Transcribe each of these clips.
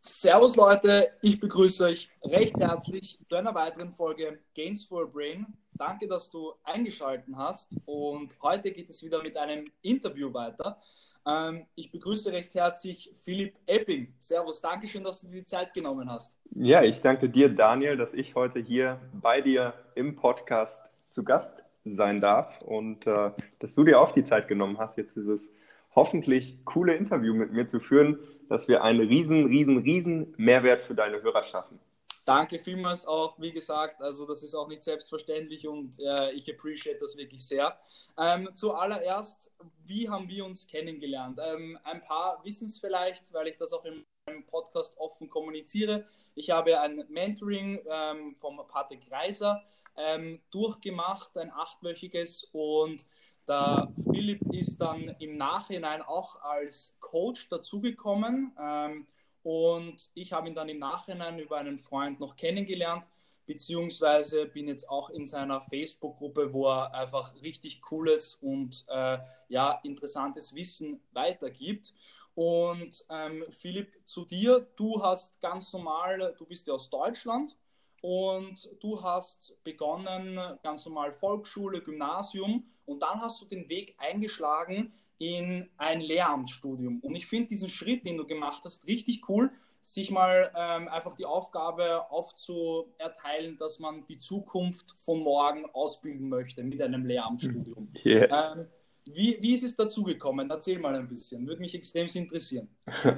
Servus Leute, ich begrüße euch recht herzlich zu einer weiteren Folge Gains for Brain. Danke, dass du eingeschaltet hast und heute geht es wieder mit einem Interview weiter. Ähm, ich begrüße recht herzlich Philipp Epping. Servus, danke schön, dass du dir die Zeit genommen hast. Ja, ich danke dir, Daniel, dass ich heute hier bei dir im Podcast zu Gast sein darf und äh, dass du dir auch die Zeit genommen hast, jetzt dieses hoffentlich coole Interview mit mir zu führen dass wir einen riesen, riesen, riesen Mehrwert für deine Hörer schaffen. Danke vielmals auch, wie gesagt, also das ist auch nicht selbstverständlich und äh, ich appreciate das wirklich sehr. Ähm, zuallererst, wie haben wir uns kennengelernt? Ähm, ein paar wissen es vielleicht, weil ich das auch im Podcast offen kommuniziere. Ich habe ein Mentoring ähm, vom Patrick Reiser ähm, durchgemacht, ein achtwöchiges. Und der Philipp ist dann im Nachhinein auch als Coach dazugekommen ähm, und ich habe ihn dann im Nachhinein über einen Freund noch kennengelernt, beziehungsweise bin jetzt auch in seiner Facebook-Gruppe, wo er einfach richtig cooles und äh, ja, interessantes Wissen weitergibt. Und ähm, Philipp, zu dir, du hast ganz normal, du bist ja aus Deutschland und du hast begonnen, ganz normal Volksschule, Gymnasium und dann hast du den Weg eingeschlagen in ein Lehramtsstudium. Und ich finde diesen Schritt, den du gemacht hast, richtig cool, sich mal ähm, einfach die Aufgabe aufzuerteilen, dass man die Zukunft von morgen ausbilden möchte mit einem Lehramtsstudium. Yes. Ähm, wie, wie ist es dazu gekommen? Erzähl mal ein bisschen, würde mich extrem interessieren.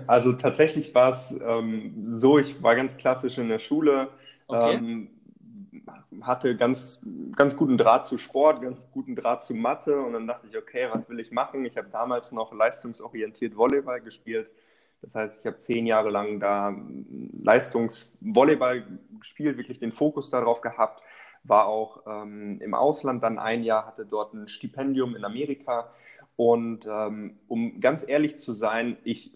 Also tatsächlich war es ähm, so, ich war ganz klassisch in der Schule, Okay. Ähm, hatte ganz, ganz guten Draht zu Sport, ganz guten Draht zu Mathe und dann dachte ich, okay, was will ich machen? Ich habe damals noch leistungsorientiert Volleyball gespielt. Das heißt, ich habe zehn Jahre lang da Leistungsvolleyball gespielt, wirklich den Fokus darauf gehabt, war auch ähm, im Ausland dann ein Jahr, hatte dort ein Stipendium in Amerika. Und ähm, um ganz ehrlich zu sein, ich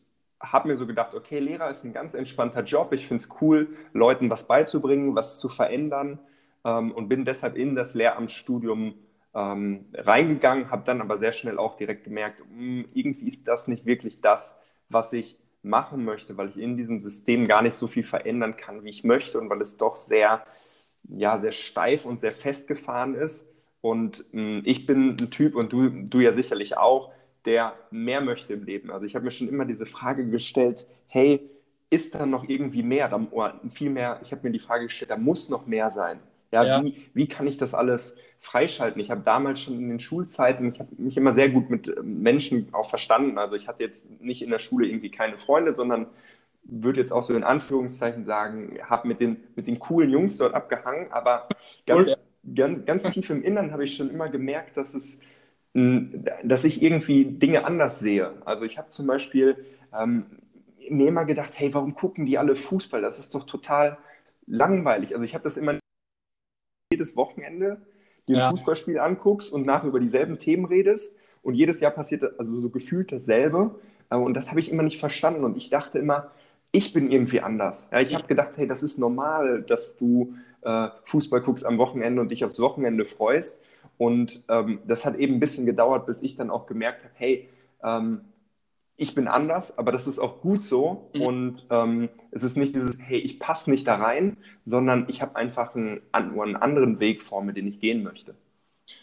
habe mir so gedacht, okay, Lehrer ist ein ganz entspannter Job. Ich finde es cool, Leuten was beizubringen, was zu verändern ähm, und bin deshalb in das Lehramtsstudium ähm, reingegangen, habe dann aber sehr schnell auch direkt gemerkt, mh, hm, irgendwie ist das nicht wirklich das, was ich machen möchte, weil ich in diesem System gar nicht so viel verändern kann, wie ich möchte und weil es doch sehr, ja, sehr steif und sehr festgefahren ist. Und mh, hm, ich bin ein Typ und du, du ja sicherlich auch, der mehr möchte im Leben. Also ich habe mir schon immer diese Frage gestellt, hey, ist da noch irgendwie mehr? Da, viel mehr, ich habe mir die Frage gestellt, da muss noch mehr sein. Ja, ja. Wie, wie kann ich das alles freischalten? Ich habe damals schon in den Schulzeiten, ich habe mich immer sehr gut mit ähm, Menschen auch verstanden. Also ich hatte jetzt nicht in der Schule irgendwie keine Freunde, sondern würde jetzt auch so in Anführungszeichen sagen, habe mit den, mit den coolen Jungs dort abgehangen, aber ganz, cool, ganz, ganz tief im Innern habe ich schon immer gemerkt, dass es dass ich irgendwie Dinge anders sehe. Also ich habe zum Beispiel ähm, mir immer gedacht, hey, warum gucken die alle Fußball? Das ist doch total langweilig. Also ich habe das immer jedes Wochenende dir ein ja. Fußballspiel anguckst und nachher über dieselben Themen redest und jedes Jahr passiert also so gefühlt dasselbe. Äh, und das habe ich immer nicht verstanden und ich dachte immer, ich bin irgendwie anders. Ja, ich habe gedacht, hey, das ist normal, dass du äh, Fußball guckst am Wochenende und dich aufs Wochenende freust. Und ähm, das hat eben ein bisschen gedauert, bis ich dann auch gemerkt habe, hey, ähm, ich bin anders, aber das ist auch gut so. Mhm. Und ähm, es ist nicht dieses, hey, ich passe nicht da rein, sondern ich habe einfach einen, einen anderen Weg vor mir, den ich gehen möchte.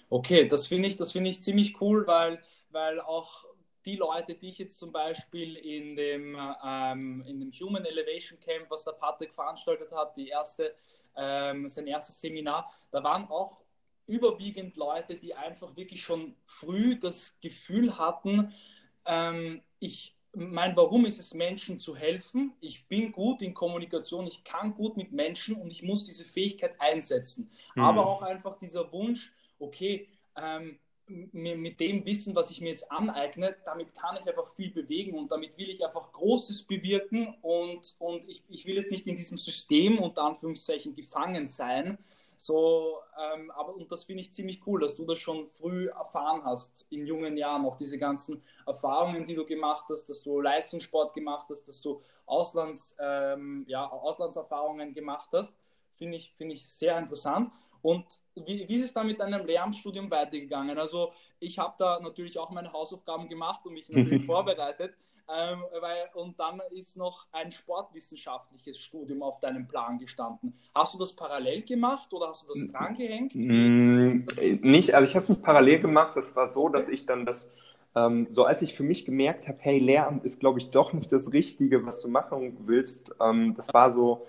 Okay, das finde ich, das ich ziemlich cool, weil, weil auch die Leute, die ich jetzt zum Beispiel in dem, ähm, in dem Human Elevation Camp, was der Patrick veranstaltet hat, die erste, ähm, sein erstes Seminar, da waren auch überwiegend Leute, die einfach wirklich schon früh das Gefühl hatten, ähm, ich mein Warum ist es, Menschen zu helfen. Ich bin gut in Kommunikation, ich kann gut mit Menschen und ich muss diese Fähigkeit einsetzen. Mhm. Aber auch einfach dieser Wunsch, okay, ähm, mit dem Wissen, was ich mir jetzt aneigne, damit kann ich einfach viel bewegen und damit will ich einfach Großes bewirken und, und ich, ich will jetzt nicht in diesem System unter Anführungszeichen gefangen sein, so, ähm, aber und das finde ich ziemlich cool, dass du das schon früh erfahren hast, in jungen Jahren, auch diese ganzen Erfahrungen, die du gemacht hast, dass du Leistungssport gemacht hast, dass du Auslands, ähm, ja, Auslandserfahrungen gemacht hast, finde ich, find ich sehr interessant. Und wie, wie ist es dann mit deinem Lehramtsstudium weitergegangen? Also ich habe da natürlich auch meine Hausaufgaben gemacht und mich natürlich vorbereitet. Ähm, weil, und dann ist noch ein sportwissenschaftliches Studium auf deinem Plan gestanden. Hast du das parallel gemacht oder hast du das drangehängt? Mm, nicht, also ich habe es nicht parallel gemacht. Es war so, dass ich dann das, ähm, so als ich für mich gemerkt habe, hey, Lehramt ist, glaube ich, doch nicht das Richtige, was du machen willst. Ähm, das war so,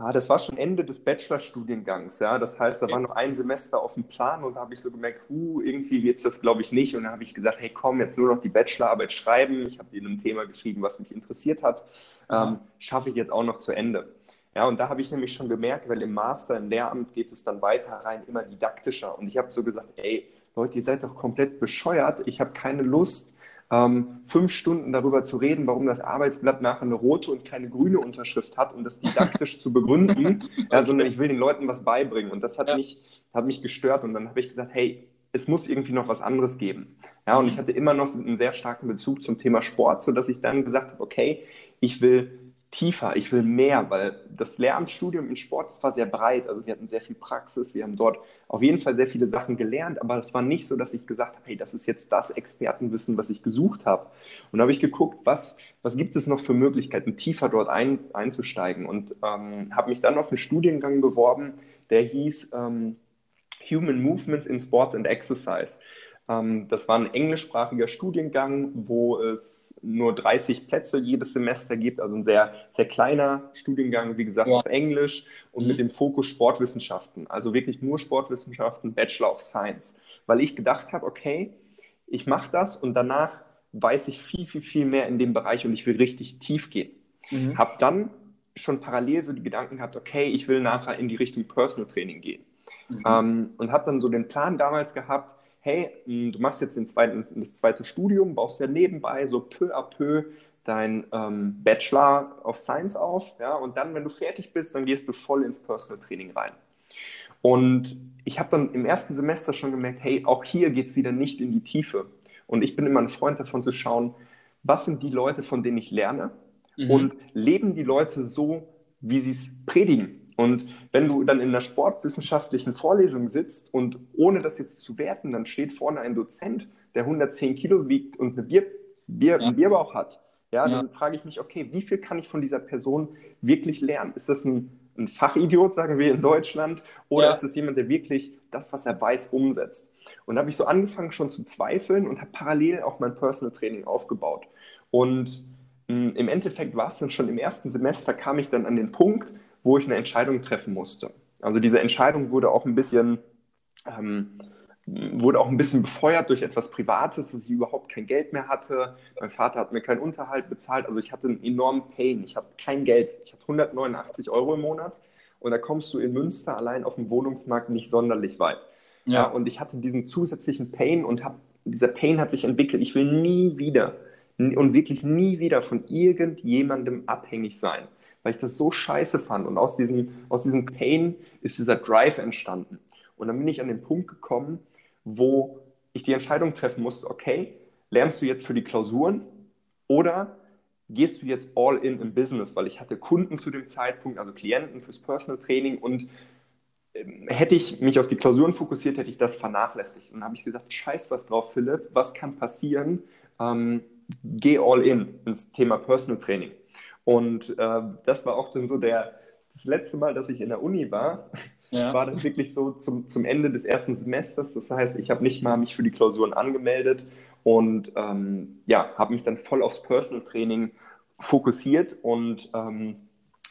Ah, das war schon Ende des Bachelorstudiengangs, ja. Das heißt, da war noch ein Semester auf dem Plan und da habe ich so gemerkt, huh, irgendwie wird es das, glaube ich, nicht. Und dann habe ich gesagt, hey, komm, jetzt nur noch die Bachelorarbeit schreiben. Ich habe in einem Thema geschrieben, was mich interessiert hat. Ähm, Schaffe ich jetzt auch noch zu Ende. Ja, und da habe ich nämlich schon gemerkt, weil im Master, im Lehramt geht es dann weiter rein, immer didaktischer. Und ich habe so gesagt, ey, Leute, ihr seid doch komplett bescheuert. Ich habe keine Lust, ähm, fünf Stunden darüber zu reden, warum das Arbeitsblatt nachher eine rote und keine grüne Unterschrift hat und das didaktisch zu begründen, ja, sondern ich will den Leuten was beibringen. Und das hat, ja. mich, hat mich gestört. Und dann habe ich gesagt, hey, es muss irgendwie noch was anderes geben. Ja, und ich hatte immer noch einen sehr starken Bezug zum Thema Sport, sodass ich dann gesagt habe, okay, ich will tiefer, ich will mehr, weil das Lehramtsstudium im Sport das war sehr breit. Also wir hatten sehr viel Praxis, wir haben dort auf jeden Fall sehr viele Sachen gelernt, aber es war nicht so, dass ich gesagt habe, hey, das ist jetzt das Expertenwissen, was ich gesucht habe. Und da habe ich geguckt, was, was gibt es noch für Möglichkeiten, tiefer dort ein, einzusteigen und ähm, habe mich dann auf einen Studiengang beworben, der hieß ähm, Human Movements in Sports and Exercise. Ähm, das war ein englischsprachiger Studiengang, wo es nur 30 Plätze jedes Semester gibt, also ein sehr, sehr kleiner Studiengang, wie gesagt, ja. auf Englisch und mhm. mit dem Fokus Sportwissenschaften, also wirklich nur Sportwissenschaften, Bachelor of Science, weil ich gedacht habe, okay, ich mache das und danach weiß ich viel, viel, viel mehr in dem Bereich und ich will richtig tief gehen. Mhm. Habe dann schon parallel so die Gedanken gehabt, okay, ich will nachher in die Richtung Personal Training gehen. Mhm. Ähm, und habe dann so den Plan damals gehabt, hey, hm, du machst jetzt den zweiten, das zweite Studium, baust ja nebenbei so peu à peu dein ähm, Bachelor of Science auf, ja, und dann, wenn du fertig bist, dann gehst du voll ins Personal Training rein. Und ich habe dann im ersten Semester schon gemerkt, hey, auch hier geht es wieder nicht in die Tiefe. Und ich bin immer ein Freund davon zu schauen, was sind die Leute, von denen ich lerne mhm. und leben die Leute so, wie sie es predigen. Und wenn du dann in einer sportwissenschaftlichen Vorlesung sitzt und ohne das jetzt zu werten, dann steht vorne ein Dozent, der 110 Kilo wiegt und eine Bier, Bier, ja. einen Bierbauch hat, ja, ja, dann frage ich mich, okay, wie viel kann ich von dieser Person wirklich lernen? Ist das ein, ein Fachidiot, sagen wir in Deutschland, oder ja. ist es jemand, der wirklich das, was er weiß, umsetzt? Und da habe ich so angefangen schon zu zweifeln und habe parallel auch mein Personal Training aufgebaut. Und mh, hm, im Endeffekt war es dann schon im ersten Semester, kam ich dann an den Punkt, wo ich eine Entscheidung treffen musste. Also diese Entscheidung wurde auch ein bisschen, ähm, wurde auch ein bisschen befeuert durch etwas Privates, dass ich überhaupt kein Geld mehr hatte. Mein Vater hat mir keinen Unterhalt bezahlt. Also ich hatte einen enormen Pain. Ich hatte kein Geld. Ich hatte 189 Euro im Monat. Und da kommst du in Münster allein auf dem Wohnungsmarkt nicht sonderlich weit. Ja. ja und ich hatte diesen zusätzlichen Pain und hab, dieser Pain hat sich entwickelt. Ich will nie wieder und wirklich nie wieder von irgendjemandem abhängig sein weil ich das so scheiße fand. Und aus diesem, aus diesem Pain ist dieser Drive entstanden. Und dann bin ich an den Punkt gekommen, wo ich die Entscheidung treffen musste, okay, lernst du jetzt für die Klausuren oder gehst du jetzt all in im Business, weil ich hatte Kunden zu dem Zeitpunkt, also Klienten fürs Personal Training und ähm, hätte ich mich auf die Klausuren fokussiert, hätte ich das vernachlässigt. Und dann habe ich gesagt, scheiß was drauf, Philipp, was kann passieren? Ähm, geh all in ins Thema Personal Training. Und äh, das war auch dann so der, das letzte Mal, dass ich in der Uni war, ja. war dann wirklich so zum, zum Ende des ersten Semesters. Das heißt, ich habe nicht mal mich für die Klausuren angemeldet und ähm, ja, habe mich dann voll aufs Personal Training fokussiert und ähm,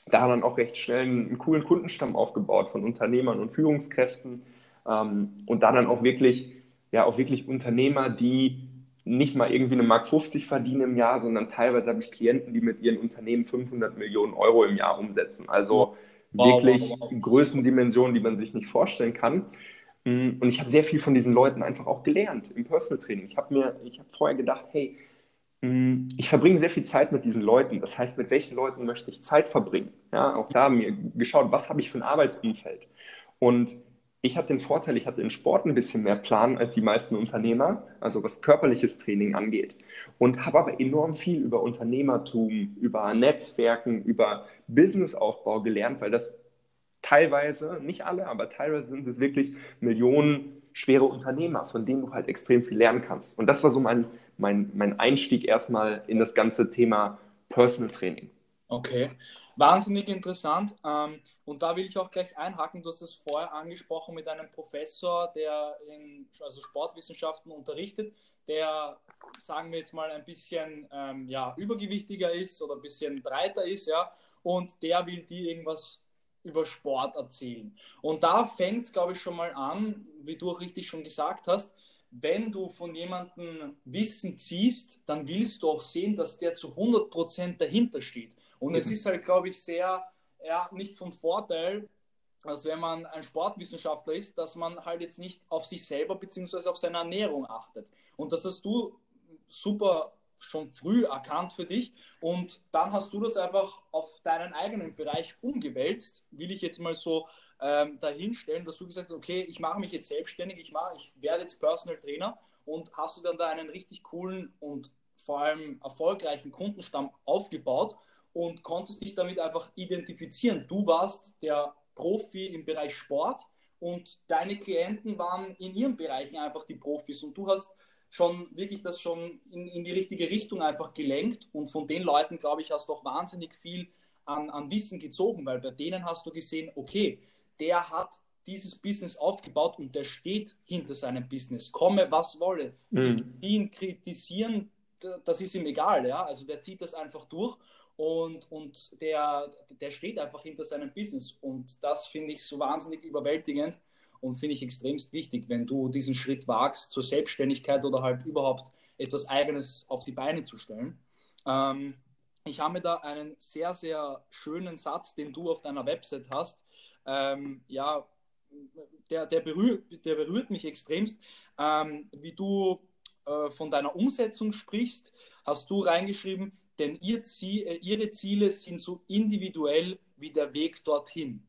da dann auch recht schnell einen, einen, coolen Kundenstamm aufgebaut von Unternehmern und Führungskräften ähm, und da dann auch wirklich, ja, auch wirklich Unternehmer, die nicht mal irgendwie eine Mark 50 verdienen im Jahr, sondern teilweise habe ich Klienten, die mit ihren Unternehmen 500 Millionen Euro im Jahr umsetzen. Also wow, wirklich wow, wow. Größendimensionen, die man sich nicht vorstellen kann. Mm, und ich habe sehr viel von diesen Leuten einfach auch gelernt im Personal Training. Ich habe mir, ich habe vorher gedacht, hey, mm, ich verbringe sehr viel Zeit mit diesen Leuten. Das heißt, mit welchen Leuten möchte ich Zeit verbringen? Ja, auch da mir geschaut, was habe ich für ein Arbeitsumfeld? Und ich hatte den Vorteil, ich hatte im Sport ein bisschen mehr Plan als die meisten Unternehmer, also was körperliches Training angeht. Und habe aber enorm viel über Unternehmertum, über Netzwerken, über Businessaufbau gelernt, weil das teilweise, nicht alle, aber teilweise sind es wirklich Millionen schwere Unternehmer, von denen du halt extrem viel lernen kannst. Und das war so mein, mein, mein Einstieg erstmal in das ganze Thema Personal Training. Okay, wahnsinnig interessant. Ähm, und da will ich auch gleich einhaken. Du hast es vorher angesprochen mit einem Professor, der in also Sportwissenschaften unterrichtet, der, sagen wir jetzt mal, ein bisschen ähm, ja, übergewichtiger ist oder ein bisschen breiter ist, ja, und der will dir irgendwas über Sport erzählen. Und da fängt es, glaube ich, schon mal an, wie du auch richtig schon gesagt hast, wenn du von jemandem Wissen ziehst, dann willst du auch sehen, dass der zu 100% dahinter steht. Und mhm. es ist halt, glaube ich, sehr, ja, nicht von Vorteil, als wenn man ein Sportwissenschaftler ist, dass man halt jetzt nicht auf sich selber bzw. auf seine Ernährung achtet. Und das hast du super schon früh erkannt für dich und dann hast du das einfach auf deinen eigenen Bereich umgewälzt, will ich jetzt mal so ähm, dahinstellen, dass du gesagt hast, okay, ich mache mich jetzt selbstständig, ich, mache, ich werde jetzt Personal Trainer und hast du dann da einen richtig coolen und vor allem erfolgreichen Kundenstamm aufgebaut und konntest dich damit einfach identifizieren. Du warst der Profi im Bereich Sport und deine Klienten waren in ihren Bereichen einfach die Profis und du hast schon wirklich das schon in, in die richtige Richtung einfach gelenkt und von den Leuten, glaube ich, hast du auch wahnsinnig viel an, an Wissen gezogen, weil bei denen hast du gesehen, okay, der hat dieses Business aufgebaut und der steht hinter seinem Business. Komme, was wolle. Mhm. Ihn kritisieren, das ist ihm egal, ja. Also der zieht das einfach durch und, und der, der steht einfach hinter seinem Business. Und das finde ich so wahnsinnig überwältigend und finde ich extremst wichtig, wenn du diesen Schritt wagst zur Selbstständigkeit oder halt überhaupt etwas Eigenes auf die Beine zu stellen. Ähm, ich habe mir da einen sehr, sehr schönen Satz, den du auf deiner Website hast. Ähm, ja, der, der, berührt, der berührt mich extremst. Ähm, wie du äh, von deiner Umsetzung sprichst, hast du reingeschrieben, denn ihr Ziel, äh, ihre Ziele sind so individuell wie der Weg dorthin.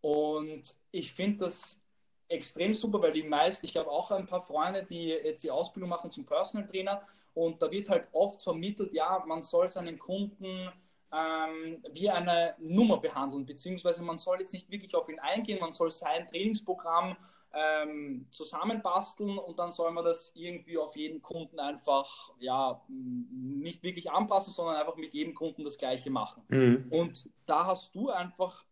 Und ich finde das extrem super, weil die meisten, ich habe auch ein paar Freunde, die jetzt die Ausbildung machen zum Personal Trainer und da wird halt oft vermittelt, ja, man soll seinen Kunden ähm, wie eine Nummer behandeln, beziehungsweise man soll jetzt nicht wirklich auf ihn eingehen, man soll sein Trainingsprogramm ähm, zusammenbasteln und dann soll man das irgendwie auf jeden Kunden einfach, ja, nicht wirklich anpassen, sondern einfach mit jedem Kunden das Gleiche machen. Mhm. Und da hast du einfach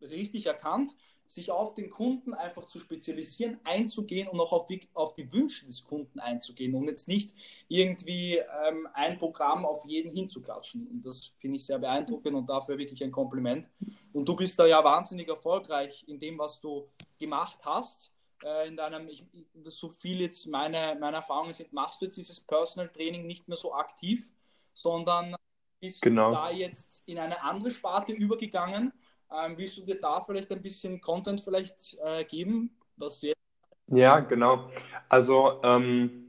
richtig erkannt, sich auf den Kunden einfach zu spezialisieren, einzugehen und auch auf die, auf die Wünsche des Kunden einzugehen und jetzt nicht irgendwie ähm, ein Programm auf jeden hinzuklatschen. Und das finde ich sehr beeindruckend und dafür wirklich ein Kompliment. Und du bist da ja wahnsinnig erfolgreich in dem, was du gemacht hast. Äh, in deinem, ich, so viel jetzt meine, meine Erfahrungen sind, machst du jetzt dieses Personal Training nicht mehr so aktiv, sondern bist genau. du da jetzt in eine andere Sparte übergegangen ähm, willst du dir da vielleicht ein bisschen Content vielleicht äh, geben, was du jetzt ja, genau. Also ähm,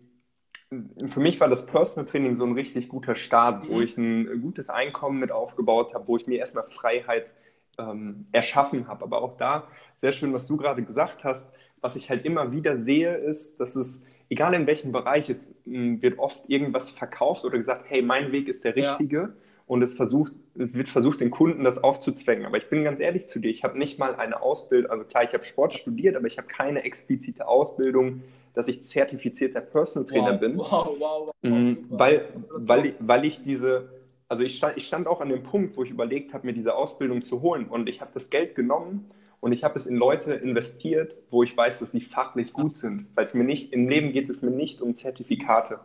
für mich war das Personal Training so ein richtig guter Start, mhm. wo ich ein gutes Einkommen mit aufgebaut habe, wo ich mir erstmal Freiheit ähm, erschaffen habe. Aber auch da, sehr schön, was du gerade gesagt hast, was ich halt immer wieder sehe, ist, dass es, egal in welchem Bereich, es wird oft irgendwas verkauft oder gesagt, hey, mein Weg ist der richtige. Ja und es versucht, es wird versucht, den Kunden das aufzuzwängen. Aber ich bin ganz ehrlich zu dir, ich habe nicht mal eine Ausbildung, also klar, ich habe Sport studiert, aber ich habe keine explizite Ausbildung, dass ich zertifizierter Personal Trainer wow, bin. Wow, wow, wow, mhm, weil, weil, ich, weil ich diese, also ich stand, ich stand auch an dem Punkt, wo ich überlegt habe, mir diese Ausbildung zu holen und ich habe das Geld genommen und ich habe es in Leute investiert, wo ich weiß, dass sie fachlich gut sind. Weil es mir nicht, im Leben geht es mir nicht um Zertifikate.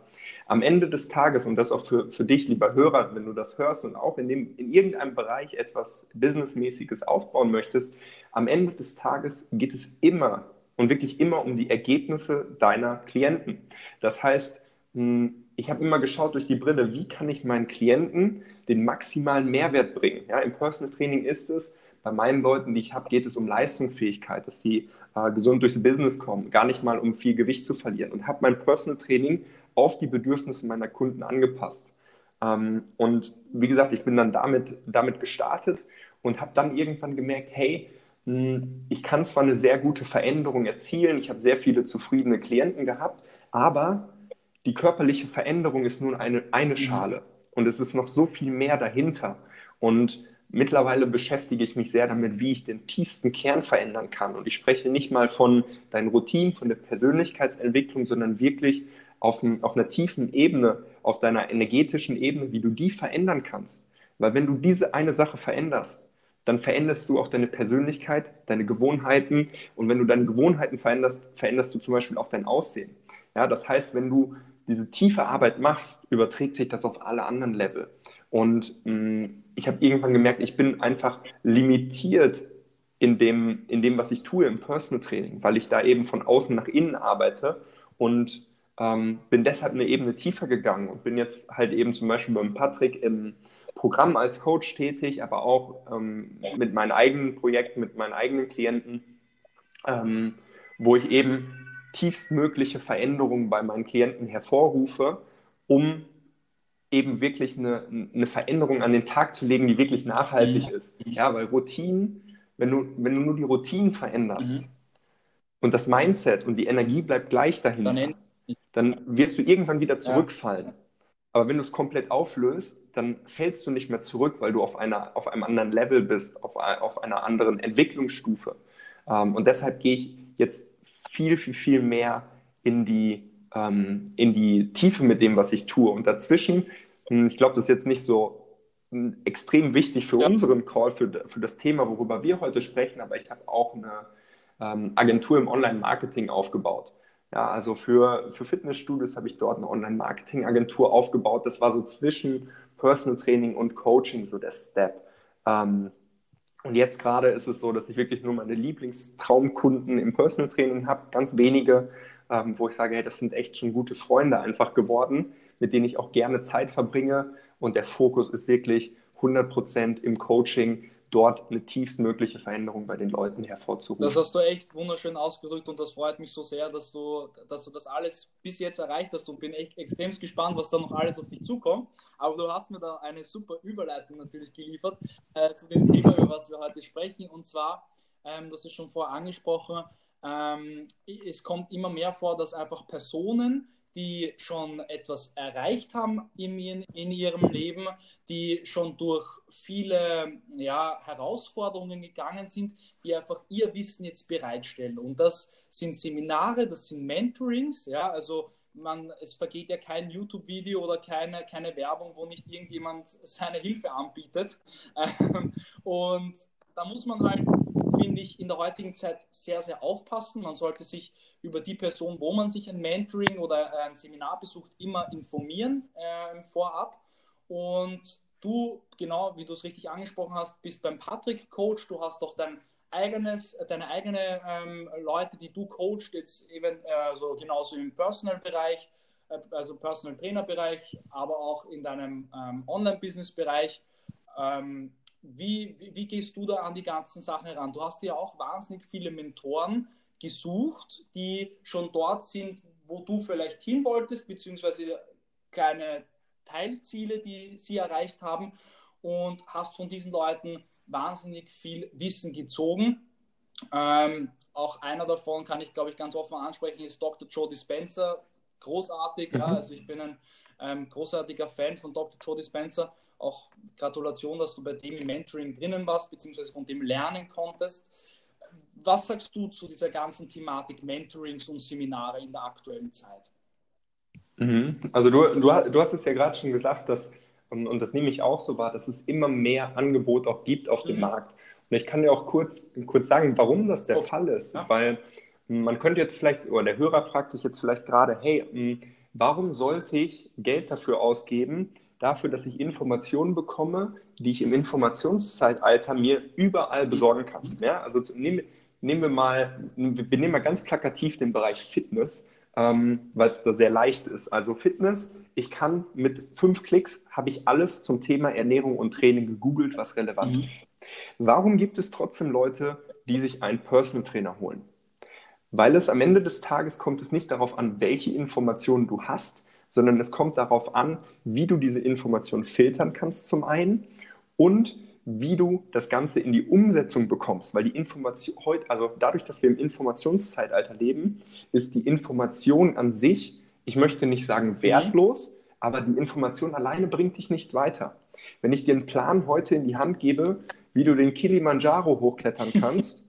Am Ende des Tages, und das auch für, für dich, lieber Hörer, wenn du das hörst und auch in, dem, in irgendeinem Bereich etwas Businessmäßiges aufbauen möchtest, am Ende des Tages geht es immer und wirklich immer um die Ergebnisse deiner Klienten. Das heißt, hm, ich habe immer geschaut durch die Brille, wie kann ich meinen Klienten den maximalen Mehrwert bringen. Ja, Im Personal Training ist es, bei meinen Leuten, die ich habe, geht es um Leistungsfähigkeit, dass sie äh, gesund durchs Business kommen, gar nicht mal um viel Gewicht zu verlieren und habe mein Personal Training auf die Bedürfnisse meiner Kunden angepasst. Ähm, und wie gesagt, ich bin dann damit, damit gestartet und habe dann irgendwann gemerkt, hey, hm, ich kann zwar eine sehr gute Veränderung erzielen, ich habe sehr viele zufriedene Klienten gehabt, aber die körperliche Veränderung ist nun eine, eine Schale und es ist noch so viel mehr dahinter. Und mittlerweile beschäftige ich mich sehr damit, wie ich den tiefsten Kern verändern kann. Und ich spreche nicht mal von deinen Routinen, von der Persönlichkeitsentwicklung, sondern wirklich auf, ein, auf einer tiefen Ebene, auf deiner energetischen Ebene, wie du die verändern kannst. Weil wenn du diese eine Sache veränderst, dann veränderst du auch deine Persönlichkeit, deine Gewohnheiten. Und wenn du deine Gewohnheiten veränderst, veränderst du zum Beispiel auch dein Aussehen. Ja, das heißt, wenn du diese tiefe Arbeit machst, überträgt sich das auf alle anderen Level. Und mh, mm, ich habe irgendwann gemerkt, ich bin einfach limitiert in dem, in dem, was ich tue im Personal Training, weil ich da eben von außen nach innen arbeite und ähm, bin deshalb eine Ebene tiefer gegangen und bin jetzt halt eben zum Beispiel beim Patrick im Programm als Coach tätig, aber auch ähm, mit meinen eigenen Projekten, mit meinen eigenen Klienten, ähm, wo ich eben tiefstmögliche Veränderungen bei meinen Klienten hervorrufe, um eben wirklich eine, eine Veränderung an den Tag zu legen, die wirklich nachhaltig mhm. ist. Ja, weil Routinen, wenn du, wenn du nur die Routinen veränderst mhm. und das Mindset und die Energie bleibt gleich dahinter, dann, dann wirst du irgendwann wieder zurückfallen. Ja. Aber wenn du es komplett auflöst, dann fällst du nicht mehr zurück, weil du auf, einer, auf einem anderen Level bist, auf, auf einer anderen Entwicklungsstufe. Ähm, und deshalb gehe ich jetzt viel, viel, viel mehr in die ähm, in die Tiefe mit dem, was ich tue. Und dazwischen, hm, ich glaube, das ist jetzt nicht so hm, extrem wichtig für ja. unseren Call, für, für das Thema, worüber wir heute sprechen, aber ich habe auch eine ähm, Agentur im Online-Marketing aufgebaut. Ja, also für, für Fitnessstudios habe ich dort eine Online-Marketing-Agentur aufgebaut. Das war so zwischen Personal Training und Coaching so der Step. Ähm, und jetzt gerade ist es so, dass ich wirklich nur meine Lieblingstraumkunden im Personal Training habe, ganz wenige ähm, wo ich sage, hey, das sind echt schon gute Freunde einfach geworden, mit denen ich auch gerne Zeit verbringe. Und der Fokus ist wirklich 100 Prozent im Coaching, dort eine tiefstmögliche Veränderung bei den Leuten hervorzurufen. Das hast du echt wunderschön ausgedrückt und das freut mich so sehr, dass du, dass du das alles bis jetzt erreicht hast und bin echt extrem gespannt, was da noch alles auf dich zukommt. Aber du hast mir da eine super Überleitung natürlich geliefert äh, zu dem Thema, über was wir heute sprechen. Und zwar, ähm, das ist schon vorher angesprochen, ähm, es kommt immer mehr vor, dass einfach Personen, die schon etwas erreicht haben in, in ihrem Leben, die schon durch viele ja, Herausforderungen gegangen sind, die einfach ihr Wissen jetzt bereitstellen. Und das sind Seminare, das sind Mentorings, ja, also man, es vergeht ja kein YouTube-Video oder keine, keine Werbung, wo nicht irgendjemand seine Hilfe anbietet. und da muss man halt finde ich, in der heutigen Zeit sehr, sehr aufpassen. Man sollte sich über die Person, wo man sich ein Mentoring oder ein Seminar besucht, immer informieren äh, vorab. Und du, genau wie du es richtig angesprochen hast, bist beim Patrick Coach. Du hast doch dein eigenes, deine eigene ähm, Leute, die du coachst, jetzt eben äh, so genauso im Personal-Bereich, äh, also Personal-Trainer-Bereich, aber auch in deinem ähm, Online-Business-Bereich. Ähm, wie, wie, wie, gehst du da an die ganzen Sachen heran? Du hast ja auch wahnsinnig viele Mentoren gesucht, die schon dort sind, wo du vielleicht hin wolltest, beziehungsweise kleine Teilziele, die sie erreicht haben und hast von diesen Leuten wahnsinnig viel Wissen gezogen. Ähm, auch einer davon kann ich, glaube ich, ganz offen ansprechen, ist Dr. Joe Dispenza. Großartig, mhm. ja, also ich bin ein ähm, großartiger Fan von Dr. Joe Dispenza auch Gratulation, dass du bei dem im Mentoring drinnen warst, beziehungsweise von dem lernen konntest. Was sagst du zu dieser ganzen Thematik Mentorings und Seminare in der aktuellen Zeit? Mhm. Also du, du, du hast es ja gerade schon gesagt, dass, und, und, das nehme ich auch so wahr, dass es immer mehr Angebot auch gibt auf mhm. dem Markt. Und ich kann dir auch kurz, kurz sagen, warum das der okay. Fall ist. Ja. Weil man könnte jetzt vielleicht, oder der Hörer fragt sich jetzt vielleicht gerade, hey, hm, warum sollte ich Geld dafür ausgeben, dafür, dass ich Informationen bekomme, die ich im Informationszeitalter mir überall besorgen kann. Ja, also nehmen, nehmen wir mal, wir nehmen mal ganz plakativ den Bereich Fitness, ähm, weil es da sehr leicht ist. Also Fitness, ich kann mit fünf Klicks habe ich alles zum Thema Ernährung und Training gegoogelt, was relevant mhm. ist. Warum gibt es trotzdem Leute, die sich einen Personal Trainer holen? Weil es am Ende des Tages kommt es nicht darauf an, welche Informationen du hast, sondern es kommt darauf an, wie du diese Information filtern kannst zum einen und wie du das Ganze in die Umsetzung bekommst, weil die Information heute, also dadurch, dass wir im Informationszeitalter leben, ist die Information an sich, ich möchte nicht sagen wertlos, aber die Information alleine bringt dich nicht weiter. Wenn ich dir einen Plan heute in die Hand gebe, wie du den Kilimanjaro hochklettern kannst,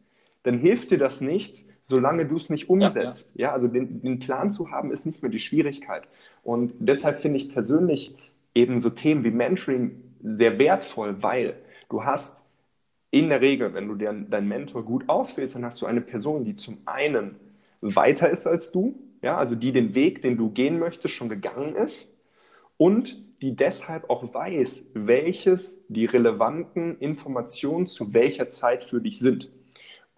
dann hilft dir das nichts, solange du es nicht umsetzt. Ja, ja. ja also den, den, Plan zu haben, ist nicht mehr die Schwierigkeit. Und deshalb finde ich persönlich eben so Themen wie Mentoring sehr wertvoll, weil du hast in der Regel, wenn du dir deinen Mentor gut auswählst, dann hast du eine Person, die zum einen weiter ist als du, ja, also die den Weg, den du gehen möchtest, schon gegangen ist und die deshalb auch weiß, welches die relevanten Informationen zu welcher Zeit für dich sind.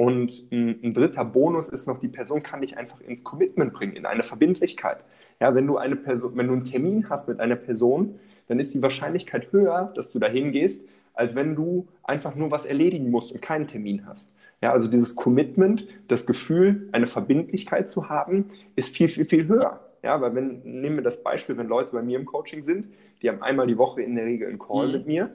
Und ein, ein, dritter Bonus ist noch, die Person kann dich einfach ins Commitment bringen, in eine Verbindlichkeit. Ja, wenn du eine Person, wenn du einen Termin hast mit einer Person, dann ist die Wahrscheinlichkeit höher, dass du dahin gehst, als wenn du einfach nur was erledigen musst und keinen Termin hast. Ja, also dieses Commitment, das Gefühl, eine Verbindlichkeit zu haben, ist viel, viel, viel höher. Ja, weil wenn, nehmen wir das Beispiel, wenn Leute bei mir im Coaching sind, die haben einmal die Woche in der Regel einen Call mhm. mit mir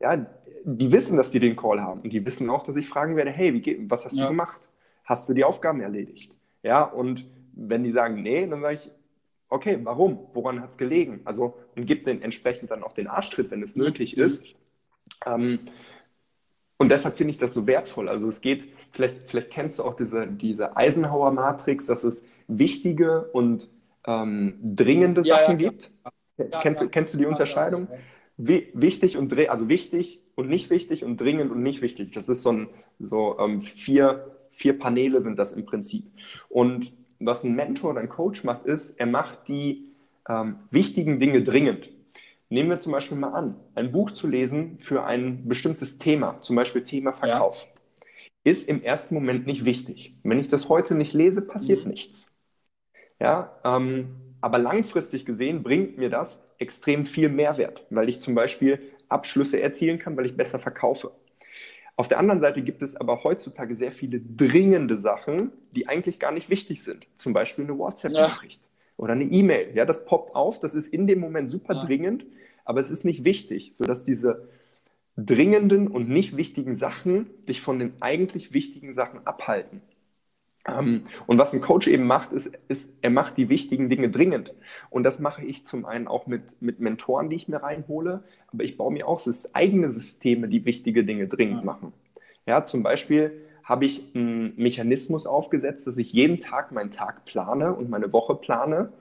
ja, die wissen, dass die den Call haben und die wissen auch, dass ich fragen werde, hey, wie geht, was hast ja. du gemacht? Hast du die Aufgaben erledigt? Ja, und wenn die sagen, nee, dann sage ich, okay, warum? Woran hat es gelegen? Also, und gibt den entsprechend dann auch den Arschtritt, wenn es nötig mhm. ist. Ähm, und deshalb finde ich das so wertvoll. Also es geht, vielleicht, vielleicht kennst du auch diese, diese Eisenhower-Matrix, dass es wichtige und ähm, dringende ja, Sachen ja, gibt. kennst, kennst du die Unterscheidung? Wichtig und also wichtig und nicht wichtig und dringend und nicht wichtig. Das ist so ein so ähm, vier, vier Paneele sind das im Prinzip. Und was ein Mentor oder ein Coach macht, ist, er macht die ähm, wichtigen Dinge dringend. Nehmen wir zum Beispiel mal an, ein Buch zu lesen für ein bestimmtes Thema, zum Beispiel Thema Verkauf, ja. ist im ersten Moment nicht wichtig. Wenn ich das heute nicht lese, passiert mhm. nichts. Ja, ähm, aber langfristig gesehen bringt mir das extrem viel Mehrwert, weil ich zum Beispiel Abschlüsse erzielen kann, weil ich besser verkaufe. Auf der anderen Seite gibt es aber heutzutage sehr viele dringende Sachen, die eigentlich gar nicht wichtig sind. Zum Beispiel eine WhatsApp-Nachricht ja. oder eine E-Mail. Ja, das poppt auf, das ist in dem Moment super ja. dringend, aber es ist nicht wichtig, sodass diese dringenden und nicht wichtigen Sachen dich von den eigentlich wichtigen Sachen abhalten. Ähm, und was ein Coach eben macht, ist, ist, er macht die wichtigen Dinge dringend. Und das mache ich zum einen auch mit, mit Mentoren, die ich mir reinhole, aber ich baue mir auch eigene Systeme, die wichtige Dinge dringend machen. Ja, zum Beispiel habe ich einen Mechanismus aufgesetzt, dass ich jeden Tag meinen Tag plane und meine Woche plane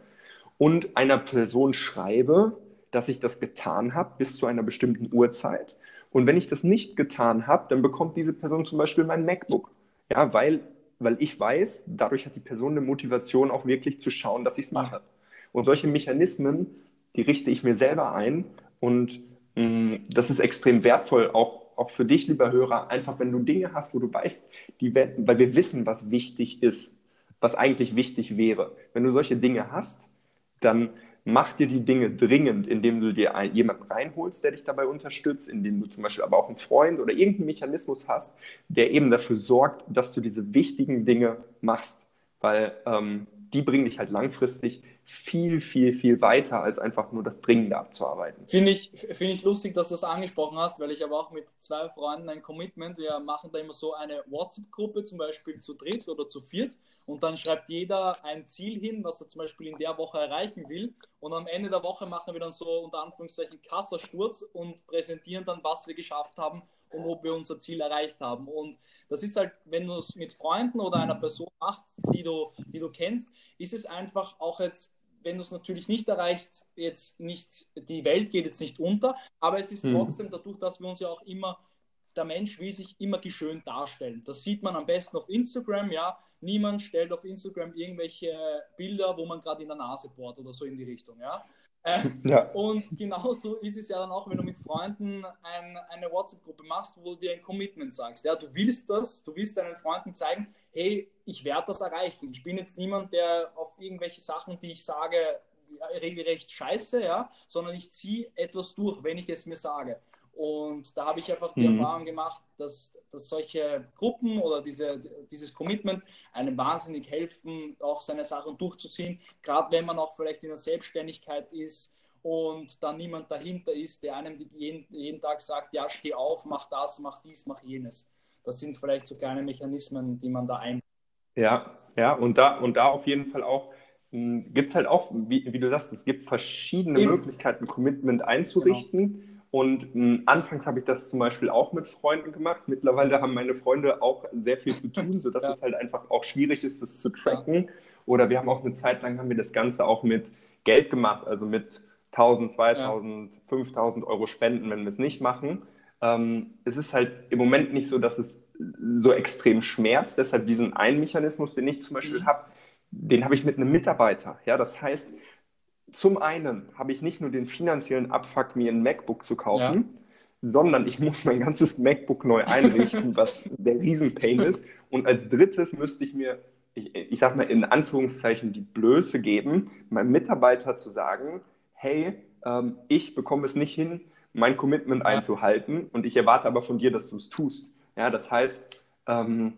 und einer Person schreibe, dass ich das getan habe bis zu einer bestimmten Uhrzeit. Und wenn ich das nicht getan habe, dann bekommt diese Person zum Beispiel mein MacBook. Ja, weil weil ich weiß, dadurch hat die Person eine Motivation, auch wirklich zu schauen, dass ich es mache. Und solche Mechanismen, die richte ich mir selber ein und mh, mm, das ist extrem wertvoll, auch, auch für dich, lieber Hörer, einfach wenn du Dinge hast, wo du weißt, die, weil wir wissen, was wichtig ist, was eigentlich wichtig wäre. Wenn du solche Dinge hast, dann mach dir die Dinge dringend, indem du dir jemanden reinholst, der dich dabei unterstützt, indem du zum Beispiel aber auch einen Freund oder irgendeinen Mechanismus hast, der eben dafür sorgt, dass du diese wichtigen Dinge machst, weil ähm, die bringen dich halt langfristig viel, viel, viel weiter, als einfach nur das Dringende abzuarbeiten. Finde ich, find ich lustig, dass du es angesprochen hast, weil ich habe auch mit zwei Freunden ein Commitment. Wir machen da immer so eine WhatsApp-Gruppe, zum Beispiel zu dritt oder zu viert. Und dann schreibt jeder ein Ziel hin, was er zum Beispiel in der Woche erreichen will. Und am Ende der Woche machen wir dann so unter Anführungszeichen Kassasturz und präsentieren dann, was wir geschafft haben und ob wir unser Ziel erreicht haben. Und das ist halt, wenn du es mit Freunden oder einer Person machst, die du, die du kennst, ist es einfach auch jetzt wenn du es natürlich nicht erreichst, jetzt nicht, die Welt geht jetzt nicht unter, aber es ist mhm. trotzdem dadurch, dass wir uns ja auch immer, der Mensch will sich immer geschönt darstellen. Das sieht man am besten auf Instagram, ja. Niemand stellt auf Instagram irgendwelche Bilder, wo man gerade in der Nase bohrt oder so in die Richtung, ja. Äh, ja. Und genauso ist es ja dann auch, wenn du mit Freunden ein, eine WhatsApp-Gruppe machst, wo du dir ein Commitment sagst. Ja, du willst das, du willst deinen Freunden zeigen, hey, ich werde das erreichen. Ich bin jetzt niemand, der auf irgendwelche Sachen, die ich sage, regelrecht scheiße, ja, sondern ich ziehe etwas durch, wenn ich es mir sage. Und da habe ich einfach die mhm. Erfahrung gemacht, dass, dass solche Gruppen oder diese, dieses Commitment einem wahnsinnig helfen, auch seine Sachen durchzuziehen, gerade wenn man auch vielleicht in der Selbstständigkeit ist und dann niemand dahinter ist, der einem jeden, jeden Tag sagt, ja, steh auf, mach das, mach dies, mach jenes. Das sind vielleicht so kleine Mechanismen, die man da ein. Ja, ja, und da, und da auf jeden Fall auch hm, gibt es halt auch, wie, wie, du sagst, es gibt verschiedene Eben. Möglichkeiten, Commitment einzurichten. Genau Und mh, hm, anfangs habe ich das zum Beispiel auch mit Freunden gemacht. Mittlerweile haben meine Freunde auch sehr viel zu tun, sodass ja. es halt einfach auch schwierig ist, das zu tracken. Ja. Oder wir haben auch eine Zeit lang haben wir das Ganze auch mit Geld gemacht, also mit 1000, 2000, ja. 5000 Euro Spenden, wenn wir es nicht machen. Ähm, es ist halt im Moment nicht so, dass es so extrem schmerzt. Deshalb diesen einen Mechanismus, den ich zum Beispiel mhm. habe, den habe ich mit einem Mitarbeiter. Ja, das heißt, zum einen habe ich nicht nur den finanziellen Abfuck, mir ein MacBook zu kaufen, ja. sondern ich muss mein ganzes MacBook neu einrichten, was der Riesenpain ist. Und als drittes müsste ich mir, ich, ich sage mal in Anführungszeichen, die Blöße geben, meinem Mitarbeiter zu sagen, hey, ähm, ich bekomme es nicht hin, mein Commitment ja. einzuhalten und ich erwarte aber von dir, dass du es tust. Ja, das heißt, ähm,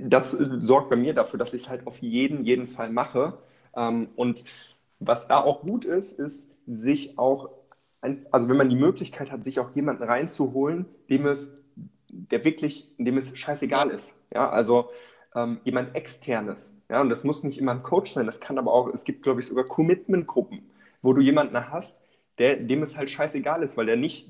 das sorgt bei mir dafür, dass ich es halt auf jeden, jeden Fall mache. Ähm, und was da auch gut ist, ist, sich auch, also wenn man die Möglichkeit hat, sich auch jemanden reinzuholen, dem es, der wirklich, dem es scheißegal ist. Ja, also ähm, jemand externes. Ja, und das muss nicht immer ein Coach sein, das kann aber auch, es gibt, glaube ich, sogar Commitment-Gruppen, wo du jemanden hast, der, dem es halt scheißegal ist, weil der nicht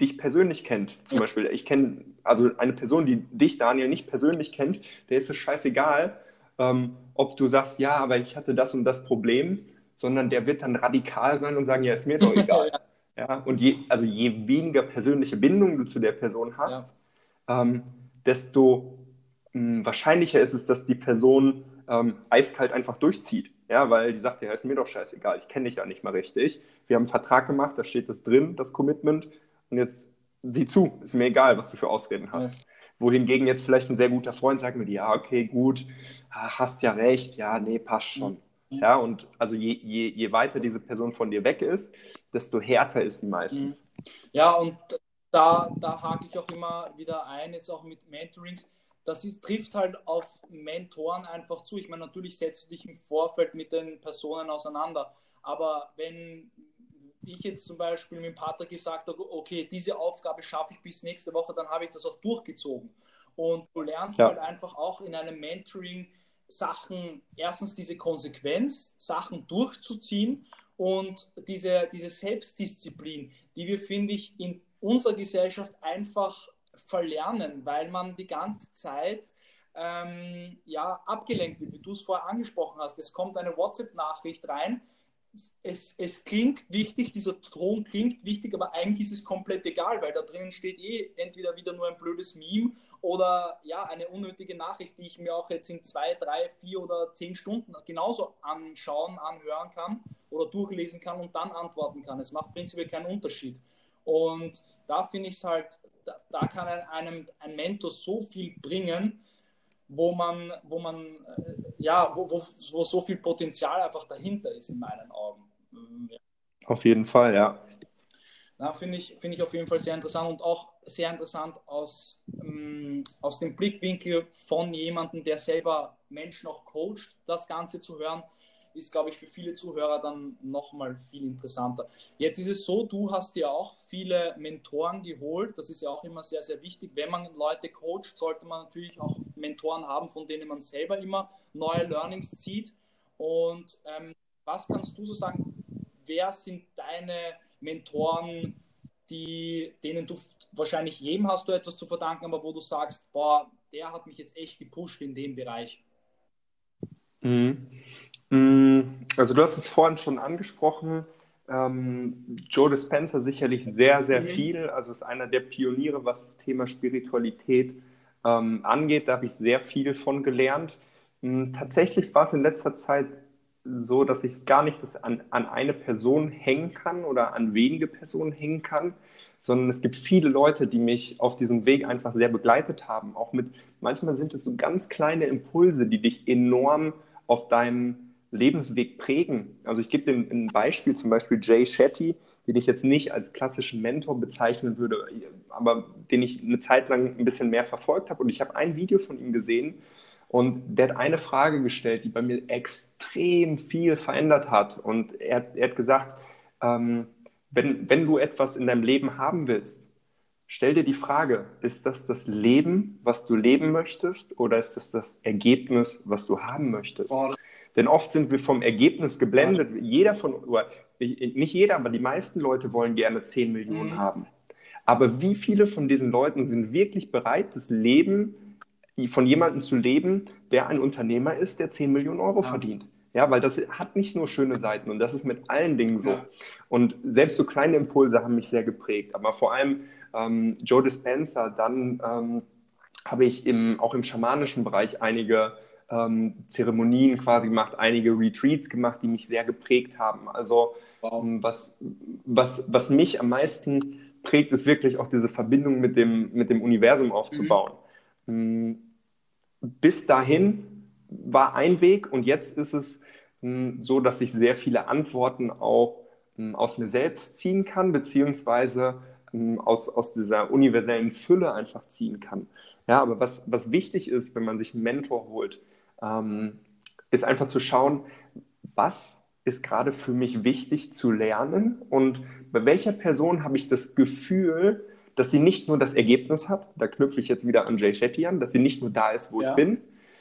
dich persönlich kennt. Zum. Beispiel, ich kenne, also eine Person, die dich, Daniel, nicht persönlich kennt, der ist es scheißegal, ähm, ob du sagst, ja, aber ich hatte das und das Problem, sondern der wird dann radikal sein und sagen, ja, ist mir doch egal. ja. Und je, also je weniger persönliche Bindung du zu der Person hast, ja. ähm, desto mh, hm, wahrscheinlicher ist es, dass die Person ähm, eiskalt einfach durchzieht. Ja, weil die sagt, ja, ist mir doch scheißegal, ich kenne dich ja nicht mal richtig. Wir haben einen Vertrag gemacht, da steht das drin, das Commitment. Und jetzt sieh zu, ist mir egal, was du für Ausreden hast. Wohingegen jetzt vielleicht ein sehr guter Freund sagt mir, ja, okay, gut, hast ja recht, ja, nee, passt schon. Mhm. Ja, und also je, je, je weiter diese Person von dir weg ist, desto härter ist sie meistens. Mhm. Ja, und da, da hake ich auch immer wieder ein, jetzt auch mit Mentorings. Das ist, trifft halt auf Mentoren einfach zu. Ich meine, natürlich setzt du dich im Vorfeld mit den Personen auseinander. Aber wenn ich jetzt zum Beispiel mit Patrick gesagt habe, okay, diese Aufgabe schaffe ich bis nächste Woche, dann habe ich das auch durchgezogen. Und du lernst ja. halt einfach auch in einem Mentoring Sachen, erstens diese Konsequenz, Sachen durchzuziehen und diese, diese Selbstdisziplin, die wir, finde ich, in unserer Gesellschaft einfach verlernen, weil man die ganze Zeit ähm, ja, abgelenkt wird, wie du es vorher angesprochen hast. Es kommt eine WhatsApp-Nachricht rein, es, es klingt wichtig, dieser Ton klingt wichtig, aber eigentlich ist es komplett egal, weil da drinnen steht eh entweder wieder nur ein blödes Meme oder ja, eine unnötige Nachricht, die ich mir auch jetzt in zwei, drei, vier oder zehn Stunden genauso anschauen, anhören kann oder durchlesen kann und dann antworten kann. Es macht prinzipiell keinen Unterschied. Und da finde ich es halt, da, da kann einem ein Mentor so viel bringen, wo man, wo man, äh, ja, wo, wo, wo so viel Potenzial einfach dahinter ist in meinen Augen. Ja. Auf jeden Fall, ja. Na, finde ich, find ich auf jeden Fall sehr interessant und auch sehr interessant aus, ähm, aus dem Blickwinkel von jemandem, der selber Menschen auch coacht, das Ganze zu hören ist, glaube ich, für viele Zuhörer dann nochmal viel interessanter. Jetzt ist es so, du hast ja auch viele Mentoren geholt. Das ist ja auch immer sehr, sehr wichtig. Wenn man Leute coacht, sollte man natürlich auch Mentoren haben, von denen man selber immer neue Learnings zieht. Und ähm, was kannst du so sagen? Wer sind deine Mentoren, die, denen du wahrscheinlich jedem hast du etwas zu verdanken, aber wo du sagst, boah, der hat mich jetzt echt gepusht in dem Bereich? Mhm. Mm, also du hast es vorhin schon angesprochen. Ähm, Joe Dispenza sicherlich sehr, sehr mhm. viel. Also ist einer der Pioniere, was das Thema Spiritualität ähm, angeht. Da habe ich sehr viel von gelernt. Tatsächlich war es in letzter Zeit so, dass ich gar nicht das an, an eine Person hängen kann oder an wenige Personen hängen kann, sondern es gibt viele Leute, die mich auf diesem Weg einfach sehr begleitet haben. Auch mit, manchmal sind es so ganz kleine Impulse, die dich enorm auf deinem Lebensweg prägen. Also ich gebe dir ein Beispiel, zum Beispiel Jay Shetty, den ich jetzt nicht als klassischen Mentor bezeichnen würde, aber den ich eine Zeit lang ein bisschen mehr verfolgt habe. Und ich habe ein Video von ihm gesehen und der hat eine Frage gestellt, die bei mir extrem viel verändert hat. Und er, er hat gesagt, ähm, wenn, wenn du etwas in deinem Leben haben willst, stell dir die Frage, ist das das Leben, was du leben möchtest oder ist das das Ergebnis, was du haben möchtest? Boah, Denn oft sind wir vom Ergebnis geblendet. Jeder von, nicht jeder, aber die meisten Leute wollen gerne 10 Millionen mhm. haben. Aber wie viele von diesen Leuten sind wirklich bereit, das Leben von jemandem zu leben, der ein Unternehmer ist, der 10 Millionen Euro ja. verdient? Ja, weil das hat nicht nur schöne Seiten und das ist mit allen Dingen so. Ja. Und selbst so kleine Impulse haben mich sehr geprägt. Aber vor allem ähm, Joe Dispenza, dann ähm, habe ich im, auch im schamanischen Bereich einige ähm, Zeremonien quasi gemacht, einige Retreats gemacht, die mich sehr geprägt haben. Also wow. Ähm, was, was, was mich am meisten prägt, ist wirklich auch diese Verbindung mit dem, mit dem Universum aufzubauen. Mhm. Bis dahin war ein Weg und jetzt ist es hm, so, dass ich sehr viele Antworten auch aus mir selbst ziehen kann, beziehungsweise aus, aus dieser universellen Fülle einfach ziehen kann. Ja, aber was, was wichtig ist, wenn man sich einen Mentor holt, ähm, ist einfach zu schauen, was ist gerade für mich wichtig zu lernen und bei welcher Person habe ich das Gefühl, dass sie nicht nur das Ergebnis hat, da knüpfe ich jetzt wieder an Jay Shetty an, dass sie nicht nur da ist, wo ja. ich bin,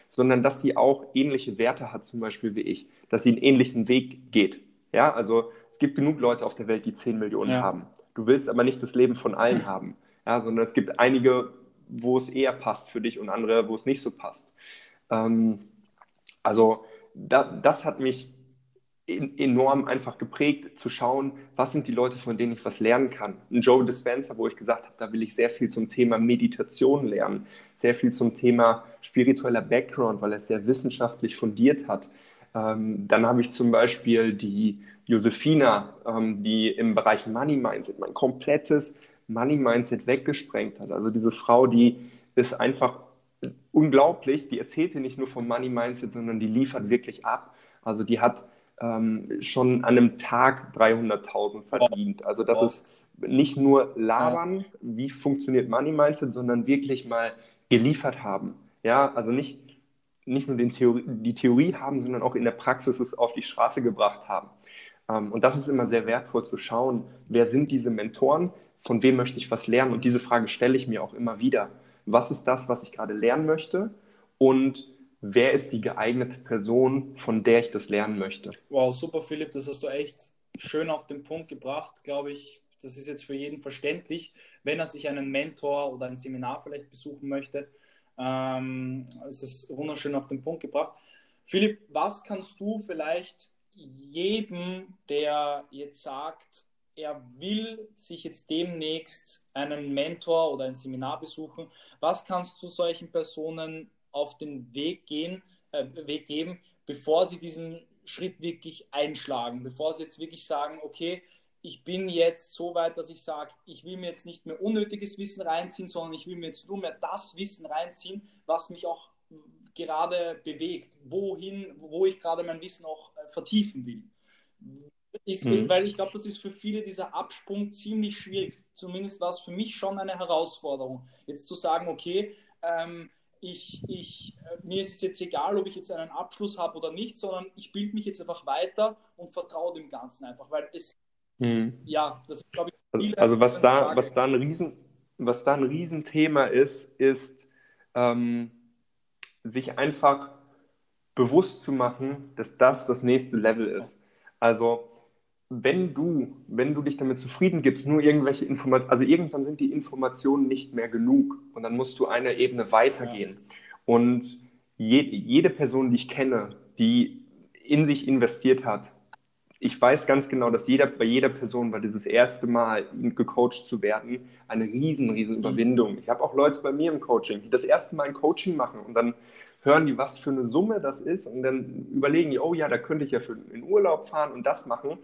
sondern dass sie auch ähnliche Werte hat, zum Beispiel wie ich, dass sie einen ähnlichen Weg geht. Ja, also es gibt genug Leute auf der Welt, die 10 Millionen ja. haben. Du willst aber nicht das Leben von allen haben, ja, sondern es gibt einige, wo es eher passt für dich und andere, wo es nicht so passt. Ähm, also da, das hat mich enorm einfach geprägt, zu schauen, was sind die Leute, von denen ich was lernen kann. Ein Joe Dispenza, wo ich gesagt habe, da will ich sehr viel zum Thema Meditation lernen, sehr viel zum Thema spiritueller Background, weil er es sehr wissenschaftlich fundiert hat. Ähm, dann habe ich zum Beispiel die Josefina, ähm, die im Bereich Money Mindset mein komplettes Money Mindset weggesprengt hat. Also diese Frau, die ist einfach unglaublich, die erzählte nicht nur vom Money Mindset, sondern die liefert wirklich ab. Also die hat ähm, schon an einem Tag 300.000 verdient. Also das ist nicht nur labern, wie funktioniert Money Mindset, sondern wirklich mal geliefert haben. Ja, also nicht, nicht nur Theorie, die Theorie haben, sondern auch in der Praxis es auf die Straße gebracht haben. Ähm, und das ist immer sehr wertvoll zu schauen, wer sind diese Mentoren, von wem möchte ich was lernen? Und diese Frage stelle ich mir auch immer wieder. Was ist das, was ich gerade lernen möchte? Und wer ist die geeignete Person, von der ich das lernen möchte. Wow, super, Philipp, das hast du echt schön auf den Punkt gebracht, glaube ich. Das ist jetzt für jeden verständlich, wenn er sich einen Mentor oder ein Seminar vielleicht besuchen möchte. Ähm, es ist wunderschön auf den Punkt gebracht. Philipp, was kannst du vielleicht jedem, der jetzt sagt, er will sich jetzt demnächst einen Mentor oder ein Seminar besuchen, was kannst du solchen Personen auf den Weg gehen, äh, Weg geben, bevor sie diesen Schritt wirklich einschlagen, bevor sie jetzt wirklich sagen, okay, ich bin jetzt so weit, dass ich sage, ich will mir jetzt nicht mehr unnötiges Wissen reinziehen, sondern ich will mir jetzt nur mehr das Wissen reinziehen, was mich auch gerade bewegt, wohin, wo ich gerade mein Wissen auch äh, vertiefen will. Ist, mhm. Weil ich glaube, das ist für viele dieser Absprung ziemlich schwierig. Zumindest war es für mich schon eine Herausforderung, jetzt zu sagen, okay, ähm, ich, ich, äh, mir ist es jetzt egal, ob ich jetzt einen Abschluss habe oder nicht, sondern ich bilde mich jetzt einfach weiter und vertraue dem Ganzen einfach, weil es, hm. ja, das ist, glaube ich, also, also was da, was da ein Riesen, was da ein Riesenthema ist, ist ähm, sich einfach bewusst zu machen, dass das das nächste Level ist. Also wenn du, wenn du dich damit zufrieden gibst, nur irgendwelche Informationen, also irgendwann sind die Informationen nicht mehr genug und dann musst du eine Ebene weitergehen. Ja. Und je, jede Person, die ich kenne, die in sich investiert hat, ich weiß ganz genau, dass jeder, bei jeder Person war dieses erste Mal gecoacht zu werden eine riesen, riesen mhm. Überwindung. Ich habe auch Leute bei mir im Coaching, die das erste Mal ein Coaching machen und dann hören die, was für eine Summe das ist und dann überlegen die, oh ja, da könnte ich ja für in Urlaub fahren und das machen.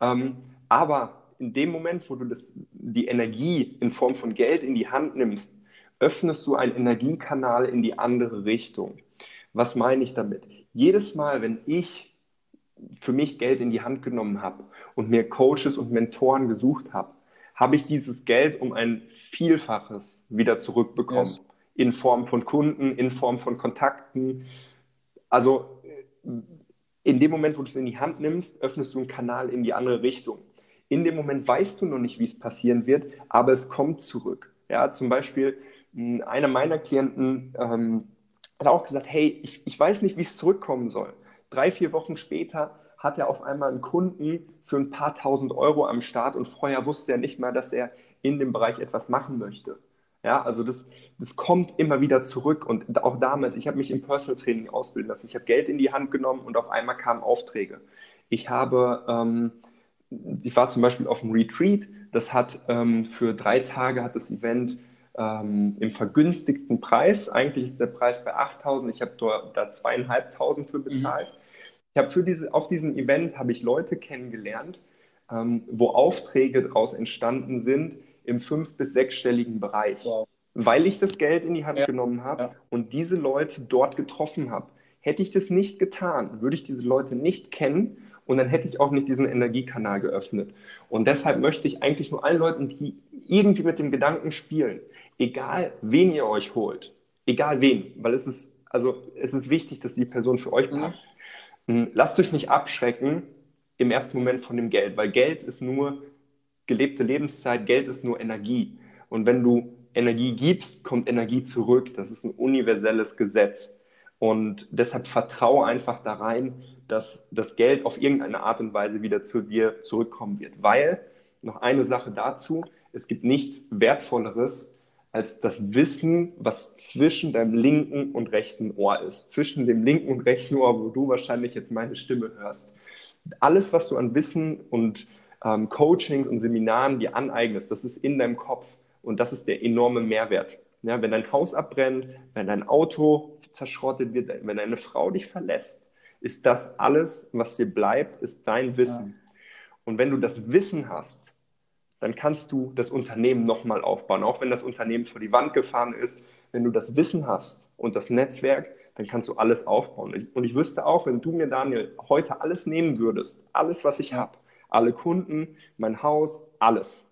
Ähm, aber in dem Moment, wo du das, die Energie in Form von Geld in die Hand nimmst, öffnest du einen Energiekanal in die andere Richtung. Was meine ich damit? Jedes Mal, wenn ich für mich Geld in die Hand genommen habe und mir Coaches und Mentoren gesucht habe, habe ich dieses Geld um ein Vielfaches wieder zurückbekommen. Yes. In Form von Kunden, in Form von Kontakten. Also in dem Moment, wo du es in die Hand nimmst, öffnest du einen Kanal in die andere Richtung. In dem Moment weißt du noch nicht, wie es passieren wird, aber es kommt zurück. Ja, zum Beispiel, hm, einer meiner Klienten ähm, hat auch gesagt, hey, ich, ich weiß nicht, wie es zurückkommen soll. Drei, vier Wochen später hat er auf einmal einen Kunden für ein paar tausend Euro am Start und vorher wusste er nicht mal, dass er in dem Bereich etwas machen möchte. Ja, also das, das kommt immer wieder zurück und auch damals, ich habe mich im Personal Training ausbilden lassen, ich habe Geld in die Hand genommen und auf einmal kamen Aufträge. Ich habe, ähm, ich war zum Beispiel auf einem Retreat, das hat ähm, für drei Tage hat das Event ähm, im vergünstigten Preis, eigentlich ist der Preis bei 8.000, ich habe da 2.500 für bezahlt. Mhm. Ich habe für diese, auf diesem Event habe ich Leute kennengelernt, ähm, wo Aufträge daraus entstanden sind, im fünf- bis sechsstelligen Bereich, wow. weil ich das Geld in die Hand ja. genommen habe ja. und diese Leute dort getroffen habe. Hätte ich das nicht getan, würde ich diese Leute nicht kennen und dann hätte ich auch nicht diesen Energiekanal geöffnet. Und deshalb möchte ich eigentlich nur allen Leuten, die irgendwie mit dem Gedanken spielen, egal wen ihr euch holt, egal wen, weil es ist, also es ist wichtig, dass die Person für euch mhm. passt. Mhm. Lasst euch nicht abschrecken im ersten Moment von dem Geld, weil Geld ist nur gelebte Lebenszeit, Geld ist nur Energie. Und wenn du Energie gibst, kommt Energie zurück. Das ist ein universelles Gesetz. Und deshalb vertraue einfach da rein, dass das Geld auf irgendeine Art und Weise wieder zu dir zurückkommen wird. Weil, noch eine Sache dazu, es gibt nichts Wertvolleres als das Wissen, was zwischen deinem linken und rechten Ohr ist. Zwischen dem linken und rechten Ohr, wo du wahrscheinlich jetzt meine Stimme hörst. Alles, was du an Wissen und ähm, Coachings und Seminaren dir aneignest, das ist in deinem Kopf und das ist der enorme Mehrwert. Ja, wenn dein Haus abbrennt, wenn dein Auto zerschrottet wird, wenn deine Frau dich verlässt, ist das alles, was dir bleibt, ist dein Wissen. Ja. Und wenn du das Wissen hast, dann kannst du das Unternehmen nochmal aufbauen, auch wenn das Unternehmen vor die Wand gefahren ist. Wenn du das Wissen hast und das Netzwerk, dann kannst du alles aufbauen. Und ich wüsste auch, wenn du mir, Daniel, heute alles nehmen würdest, alles, was ich habe, alle Kunden, mein Haus, alles.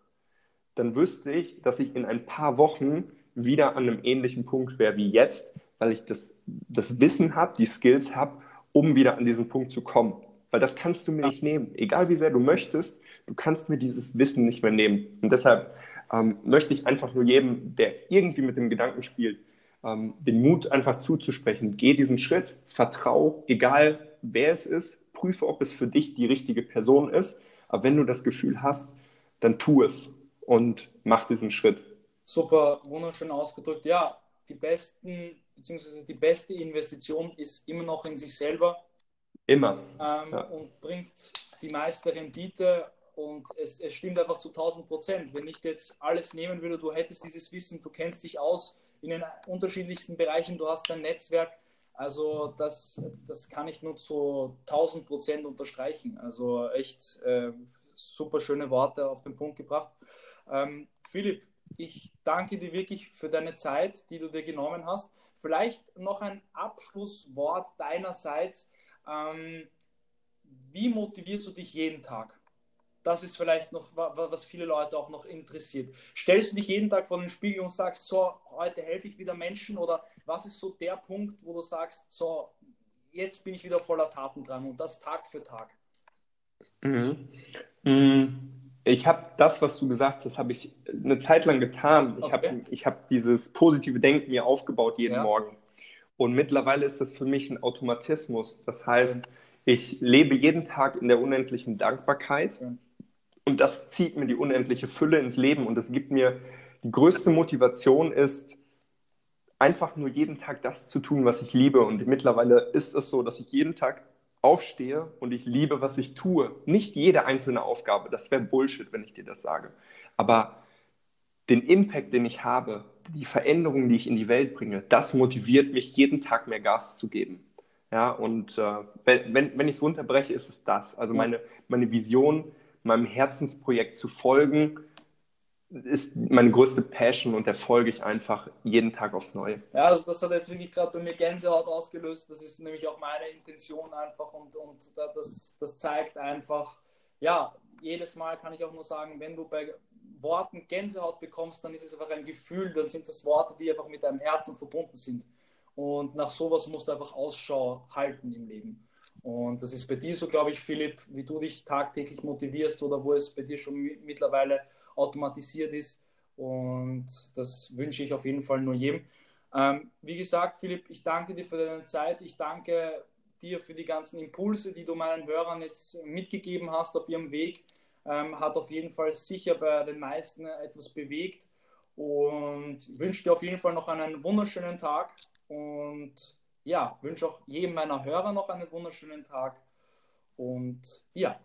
Dann wüsste ich, dass ich in ein paar Wochen wieder an einem ähnlichen Punkt wäre wie jetzt, weil ich das, das Wissen habe, die Skills habe, um wieder an diesen Punkt zu kommen. Weil das kannst du mir nicht nehmen. Egal wie sehr du möchtest, du kannst mir dieses Wissen nicht mehr nehmen. Und deshalb ähm, möchte ich einfach nur jedem, der irgendwie mit dem Gedanken spielt, ähm, den Mut einfach zuzusprechen. Geh diesen Schritt, vertrau, egal wer es ist, prüfe, ob es für dich die richtige Person ist aber wenn du das Gefühl hast, dann tu es und mach diesen Schritt. Super, wunderschön ausgedrückt. Ja, die besten, beziehungsweise die beste Investition ist immer noch in sich selber. Immer. Ähm, ja. Und bringt die meiste Rendite und es, es stimmt einfach zu 1000 Prozent. Wenn ich jetzt alles nehmen würde, du hättest dieses Wissen, du kennst dich aus in den unterschiedlichsten Bereichen, du hast dein Netzwerk, also das, das kann ich nur zu 1000 Prozent unterstreichen. Also echt äh, super schöne Worte auf den Punkt gebracht. Ähm, Philipp, ich danke dir wirklich für deine Zeit, die du dir genommen hast. Vielleicht noch ein Abschlusswort deinerseits. Ähm, wie motivierst du dich jeden Tag? Das ist vielleicht noch, was viele Leute auch noch interessiert. Stellst du dich jeden Tag vor den Spiegel und sagst, so, heute helfe ich wieder Menschen oder was ist so der Punkt, wo du sagst, so, jetzt bin ich wieder voller Taten dran und das Tag für Tag? Mhm. mhm. Ich habe das, was du gesagt hast, habe ich eine Zeit lang getan. Ich okay. habe hab dieses positive Denken mir aufgebaut jeden ja. Morgen. Und mittlerweile ist das für mich ein Automatismus. Das heißt, ich lebe jeden Tag in der unendlichen Dankbarkeit. Und das zieht mir die unendliche Fülle ins Leben. Und es gibt mir die größte Motivation ist, einfach nur jeden Tag das zu tun, was ich liebe. Und mittlerweile ist es so, dass ich jeden Tag aufstehe und ich liebe, was ich tue. Nicht jede einzelne Aufgabe, das wäre Bullshit, wenn ich dir das sage. Aber den Impact, den ich habe, die Veränderungen, die ich in die Welt bringe, das motiviert mich, jeden Tag mehr Gas zu geben. Ja, und äh, wenn, wenn ich es runterbreche, ist es das. Also meine, meine Vision, meinem Herzensprojekt zu folgen, ist meine größte Passion und der folge ich einfach jeden Tag aufs Neue. Ja, also das hat jetzt wirklich gerade bei mir Gänsehaut ausgelöst. Das ist nämlich auch meine Intention einfach und, und das, das zeigt einfach, ja, jedes Mal kann ich auch nur sagen, wenn du bei Worten Gänsehaut bekommst, dann ist es einfach ein Gefühl, dann sind das Worte, die einfach mit deinem Herzen verbunden sind. Und nach sowas musst du einfach Ausschau halten im Leben. Und das ist bei dir so, glaube ich, Philipp, wie du dich tagtäglich motivierst oder wo es bei dir schon mittlerweile automatisiert ist. Und das wünsche ich auf jeden Fall nur jedem. Ähm, wie gesagt, Philipp, ich danke dir für deine Zeit. Ich danke dir für die ganzen Impulse, die du meinen Hörern jetzt mitgegeben hast auf ihrem Weg. Ähm, hat auf jeden Fall sicher bei den meisten etwas bewegt und wünsche dir auf jeden Fall noch einen wunderschönen Tag und ja, wünsche auch jedem meiner Hörer noch einen wunderschönen Tag und ja.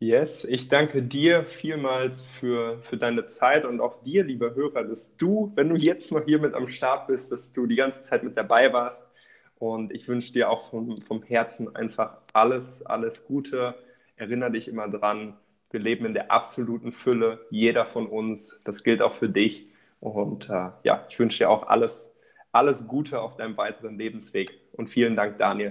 Yes, ich danke dir vielmals für, für deine Zeit und auch dir, lieber Hörer, dass du, wenn du jetzt noch hier mit am Start bist, dass du die ganze Zeit mit dabei warst. Und ich wünsche dir auch vom, vom Herzen einfach alles, alles Gute. Erinnere dich immer dran, wir leben in der absoluten Fülle, jeder von uns. Das gilt auch für dich. Und äh, ja, ich wünsche dir auch alles, alles Gute auf deinem weiteren Lebensweg und vielen Dank, Daniel.